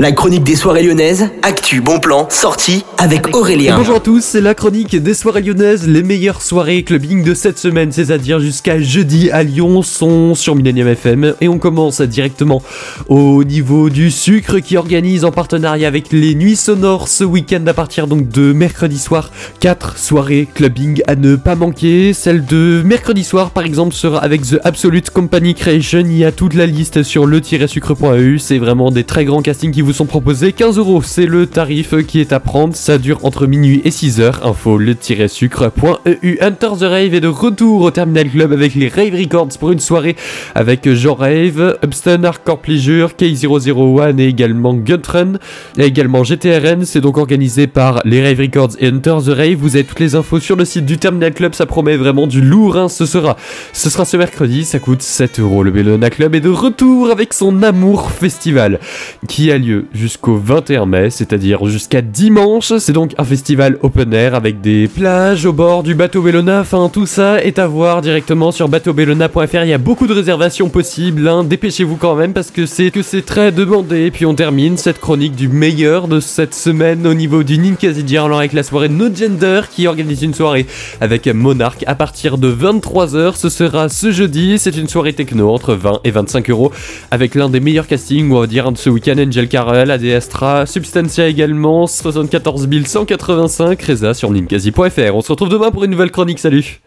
La chronique des soirées lyonnaises, actu, bon plan, sortie avec Aurélien. Bonjour à tous, c'est la chronique des soirées lyonnaises. Les meilleures soirées clubbing de cette semaine, c'est-à-dire jusqu'à jeudi à Lyon, sont sur Millennium FM. Et on commence directement au niveau du sucre qui organise en partenariat avec les Nuits Sonores ce week-end à partir donc de mercredi soir. 4 soirées clubbing à ne pas manquer. Celle de mercredi soir par exemple sera avec The Absolute Company Creation. Il y a toute la liste sur le-sucre.eu. C'est vraiment des très grands castings qui vous sont proposés. 15 euros, c'est le tarif qui est à prendre. Ça dure entre minuit et 6 heures. Info le-sucre.eu. Hunter the Rave est de retour au Terminal Club avec les Rave Records pour une soirée avec Jean Rave, Upstone Hardcore Pleasure, K001 et également Guntrun. Également GTRN. C'est donc organisé par les Rave Records et Hunter the Rave. Vous avez toutes les infos sur le site du Terminal Club. Ça promet vraiment du lourd. Hein. Ce sera, ce sera ce mercredi. Ça coûte 7 euros. Le Bellona Club est de retour avec son Amour Festival qui a lieu jusqu'au 21 mai, c'est-à-dire jusqu'à dimanche. C'est donc un festival open air avec des plages au bord du bateau Bellona. Enfin, tout ça est à voir directement sur bateaubellona.fr. Il y a beaucoup de réservations possibles. Hein. Dépêchez-vous quand même parce que c'est que c'est très demandé. Puis on termine cette chronique du meilleur de cette semaine au niveau du Ninkasi alors avec la soirée No Gender qui organise une soirée avec Monarch à partir de 23h. Ce sera ce jeudi. C'est une soirée techno entre 20 et 25 euros avec l'un des meilleurs castings, on va dire, de ce week-end, Angel Carrel la Destra, Substantia également, 74 185, Reza sur ninkasi.fr. On se retrouve demain pour une nouvelle chronique, salut